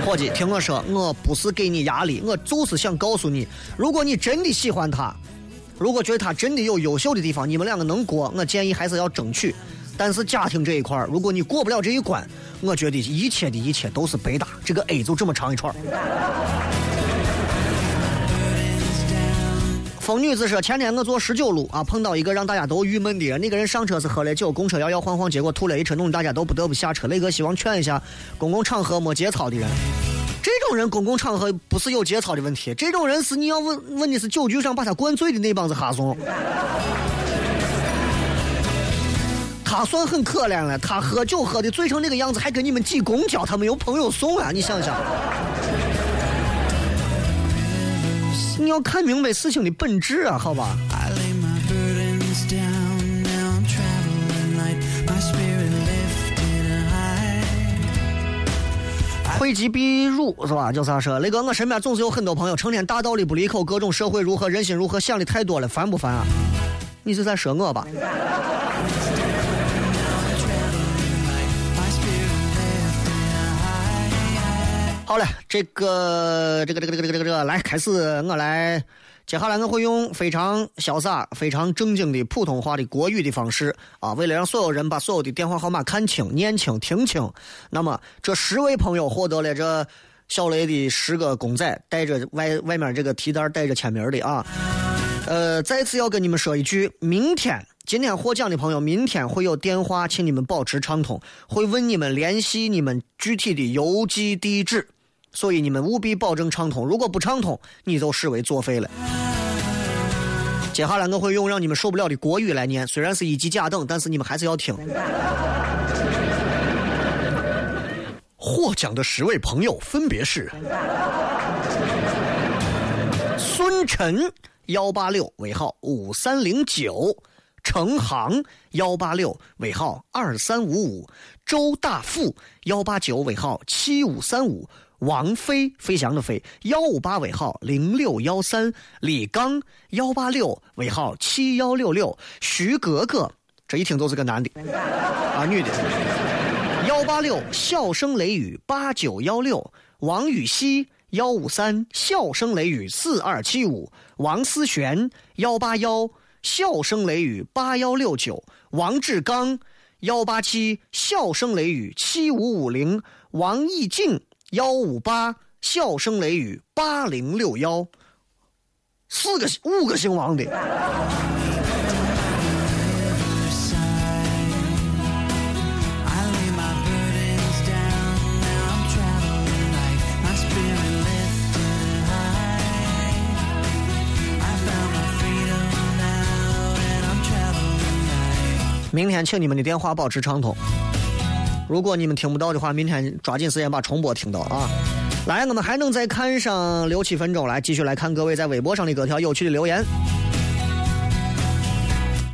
伙计，听我说，我不是给你压力，我就是想告诉你，如果你真的喜欢他，如果觉得他真的有优秀的地方，你们两个能过，我建议还是要争取。但是家庭这一块，如果你过不了这一关，我觉得一切的一切都是白搭。这个 A 就这么长一串。疯女子说：“前天我坐十九路啊，碰到一个让大家都郁闷的人。那个人上车是喝了酒，公车摇摇晃晃，结果吐了一车，弄得大家都不得不下车。雷哥希望劝一下公共场合没节操的人。这种人公共场合不是有节操的问题，这种人是你要问问的是酒局上把他灌醉的那帮子哈怂。他算很可怜了，他喝酒喝的醉成那个样子，还跟你们挤公交，他没有朋友送啊！你想想。”你要看明白事情的本质啊，好吧.讳疾必入是吧？叫啥说？雷哥，我身边总是有很多朋友，成天大道理不离口，各种社会如何，人心如何，想的太多了，烦不烦啊？你是在说我吧？好了，这个这个这个这个这个这个，来开始，我来，接下来我会用非常潇洒、非常正经的普通话的国语的方式啊，为了让所有人把所有的电话号码看清、念清、听清，那么这十位朋友获得了这小雷的十个公仔，带着外外面这个提袋带着签名的啊。呃，再次要跟你们说一句，明天今天获奖的朋友，明天会有电话，请你们保持畅通，会问你们联系你们具体的邮寄地址，所以你们务必保证畅通。如果不畅通，你就视为作废了。接下来我会用让你们受不了的国语来念，虽然是一级甲等，但是你们还是要听。获奖的十位朋友分别是：孙晨幺八六尾号五三零九，程航幺八六尾号二三五五，周大富幺八九尾号七五三五。王飞，飞翔的飞，幺五八尾号零六幺三，李刚幺八六尾号七幺六六，徐格格，这一听都是个男的，啊，女的，幺八六笑声雷雨八九幺六，王禹锡幺五三笑声雷雨四二七五，王思璇幺八幺笑声雷雨八幺六九，王志刚幺八七笑声雷雨七五五零，王义静幺五八笑声雷雨八零六幺，四个五个姓王的。明天请你们的电话保持畅通。如果你们听不到的话，明天抓紧时间把重播听到啊！来，我们还能再看上六七分钟，来继续来看各位在微博上的各条有趣的留言。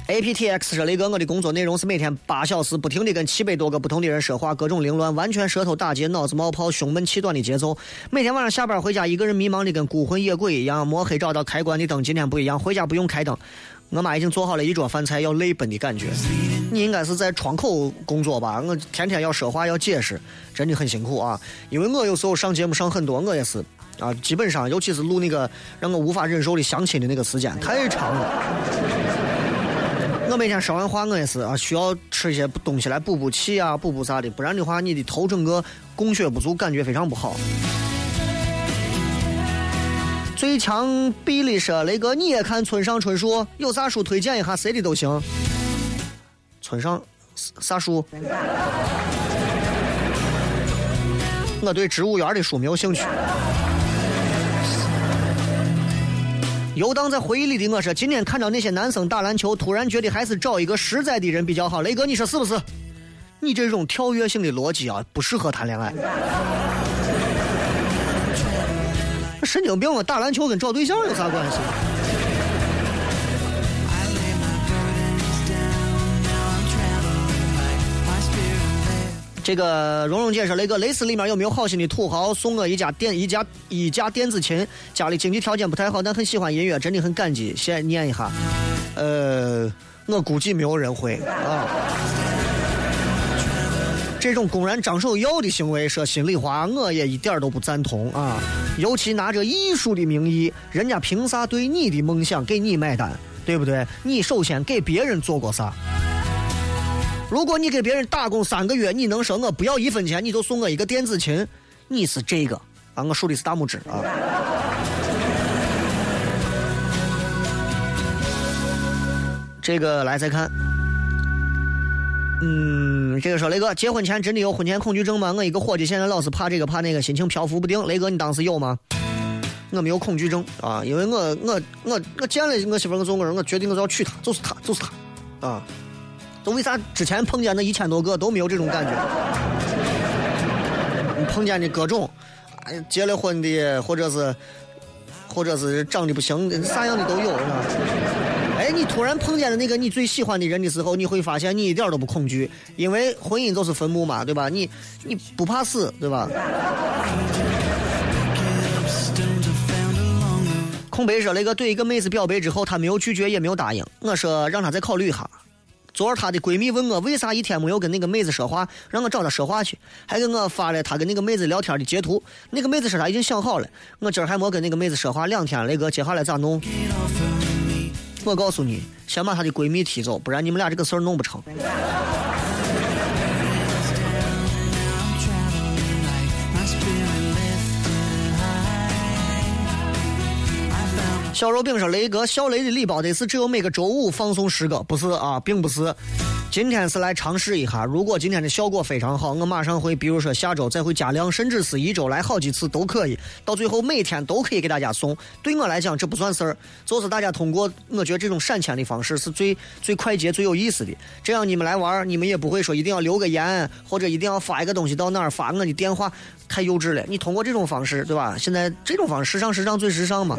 APTX 说雷哥，我的工作内容是每天八小时不停的跟七百多个不同的人说话，各种凌乱，完全舌头打结、脑子冒泡、胸闷气短的节奏。每天晚上下班回家，一个人迷茫的跟孤魂野鬼一样，摸黑找到开关的灯。今天不一样，回家不用开灯，我妈已经做好了一桌饭菜，要泪奔的感觉。你应该是在窗口工作吧？我天天要说话要解释，真的很辛苦啊。因为我有时候上节目上很多，我也是啊，基本上尤其是录那个让我无法忍受的相亲的那个时间太长了。我每天说完话，我也是啊，需要吃一些东西来补补气啊，补补啥的，不然的话，你的头整个供血不足，感觉非常不好。最强比利说：“雷哥，你也看村上春树，有啥书推荐一下，谁的都行。”村上啥书？我对植物园的书没有兴趣。游荡在回忆里的我说，今天看到那些男生打篮球，突然觉得还是找一个实在的人比较好。雷哥，你说是不是？你这种跳跃性的逻辑啊，不适合谈恋爱。神经病啊！打篮球跟找对象有啥关系？这个蓉蓉姐说，雷哥，蕾丝里面有没有好心的土豪送我一家电一家一架电子琴？家里经济条件不太好，但很喜欢音乐，真的很感激，先念一下。呃，我估计没有人会啊。这种公然张手要的行为，说心里话，我也一点都不赞同啊！尤其拿着艺术的名义，人家凭啥对你的梦想给你买单，对不对？你首先给别人做过啥？如果你给别人打工三个月，你能说我不要一分钱，你就送我一个电子琴，你是这个啊？我竖的是大拇指啊！这个来再看，嗯，这个说雷哥，结婚前真的有婚前恐惧症吗？我一个伙计现在老是怕这个怕那个，心情漂浮不定。雷哥，你当时有吗？我没有恐惧症啊，因为我我我我见了我媳妇儿我中国人，我决定我就要娶她，就是她，就是她，啊。都为啥之前碰见那一千多个都没有这种感觉？你碰见的各种，哎，结了婚的，或者是或者是长得不行，啥样的都有，是吧？你突然碰见了那个你最喜欢的人的时候，你会发现你一点都不恐惧，因为婚姻就是坟墓嘛，对吧？你你不怕死，对吧？空白说那个对一个妹子表白之后，她没有拒绝，也没有答应。我说让她再考虑一下。昨儿她的闺蜜问我为啥一天没有跟那个妹子说话，让我找她说话去，还给我发了她跟那个妹子聊天的截图。那个妹子说她已经想好了，我今儿还没跟那个妹子说话两天，那个接下来咋弄？我告诉你，先把她的闺蜜踢走，不然你们俩这个事儿弄不成。小肉饼说：“雷哥，小雷的礼包得是只有每个周五放送十个，不是啊，并不是。今天是来尝试一下，如果今天的效果非常好，我马上会，比如说下周再会加量，甚至是一周来好几次都可以。到最后每天都可以给大家送。对我来讲，这不算事儿，就是大家通过，我觉得这种闪签的方式是最最快捷、最有意思的。这样你们来玩，你们也不会说一定要留个言，或者一定要发一个东西到哪儿发我的电话，太幼稚了。你通过这种方式，对吧？现在这种方式时尚、时尚最时尚嘛。”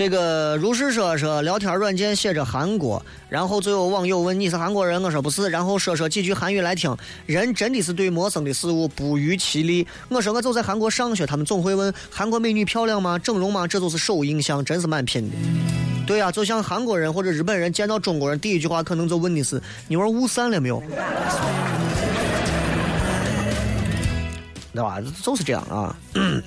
这个如是说说聊天软件写着韩国，然后就有网友问你是韩国人，我说不是，然后说说几句韩语来听。人真的是对陌生的事物不遗其力。我说我就在韩国上学，他们总会问韩国美女漂亮吗？整容吗？这都是首印象，真是蛮拼的。对呀、就像韩国人或者日本人见到中国人，第一句话可能就问的是你玩雾散了没有？对吧？就是这样啊。嗯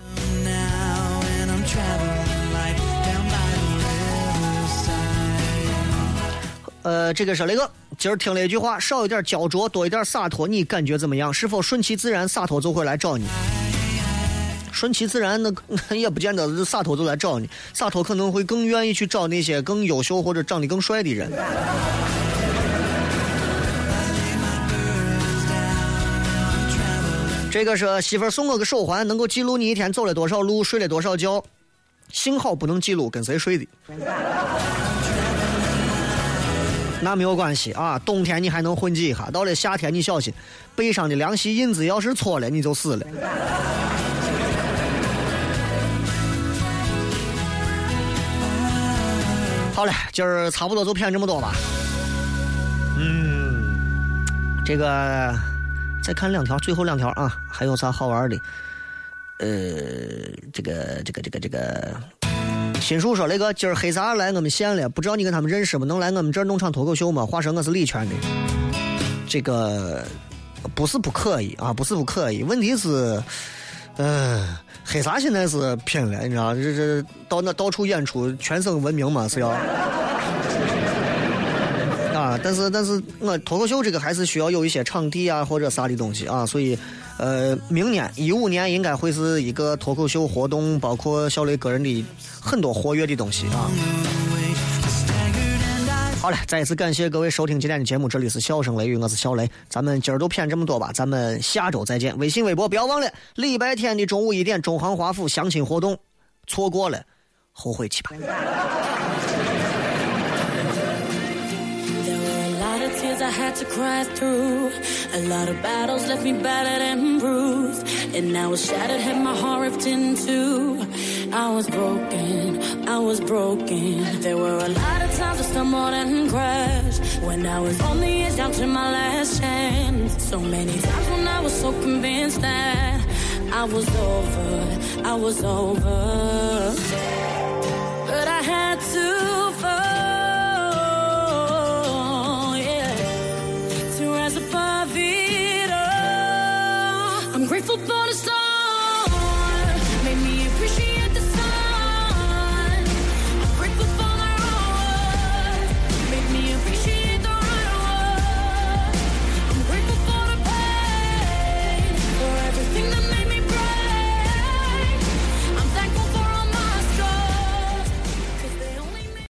呃，这个是那个，今儿听了一句话，少一点焦灼，多一点洒脱，你感觉怎么样？是否顺其自然，洒脱就会来找你？顺其自然，那 也不见得是洒脱就来找你，洒脱可能会更愿意去找那些更优秀或者长得更帅的人。这个是媳妇送我个手环，能够记录你一天走了多少路，睡了多少觉。幸好不能记录跟谁睡的。那没有关系啊，冬天你还能混迹一下，到了夏天你小心，背上的凉席印子要是错了，你就死了。好了，今儿差不多就骗这么多吧。嗯，这个再看两条，最后两条啊，还有啥好玩的？呃，这个这个这个这个，新叔说那个今儿黑撒来我们县了，不知道你跟他们认识吗？能来我们这儿弄场脱口秀吗？话说我是礼泉的，这个不是不可以啊，不是不可以，问题是，呃，黑撒现在是拼了，你知道，这这到那到处演出，全省闻名嘛是要。啊，但是但是我脱口秀这个还是需要有一些场地啊或者啥的东西啊，所以，呃，明年一五年应该会是一个脱口秀活动，包括小雷个人的很多活跃的东西啊。好了，再一次感谢各位收听今天的节目，这里是笑声雷雨，我是小雷，咱们今儿都骗这么多吧，咱们下周再见。微信、微博不要忘了，礼拜天的中午一点，中航华府相亲活动，错过了，后悔去吧。Had to cry through. A lot of battles left me battered and bruised. And I was shattered, had my heart ripped in two. I was broken, I was broken. There were a lot of times I stumbled and crashed. When I was on the edge, down to my last chance. So many times when I was so convinced that I was over, I was over. But I had to fall, vida. I'm grateful for the stars.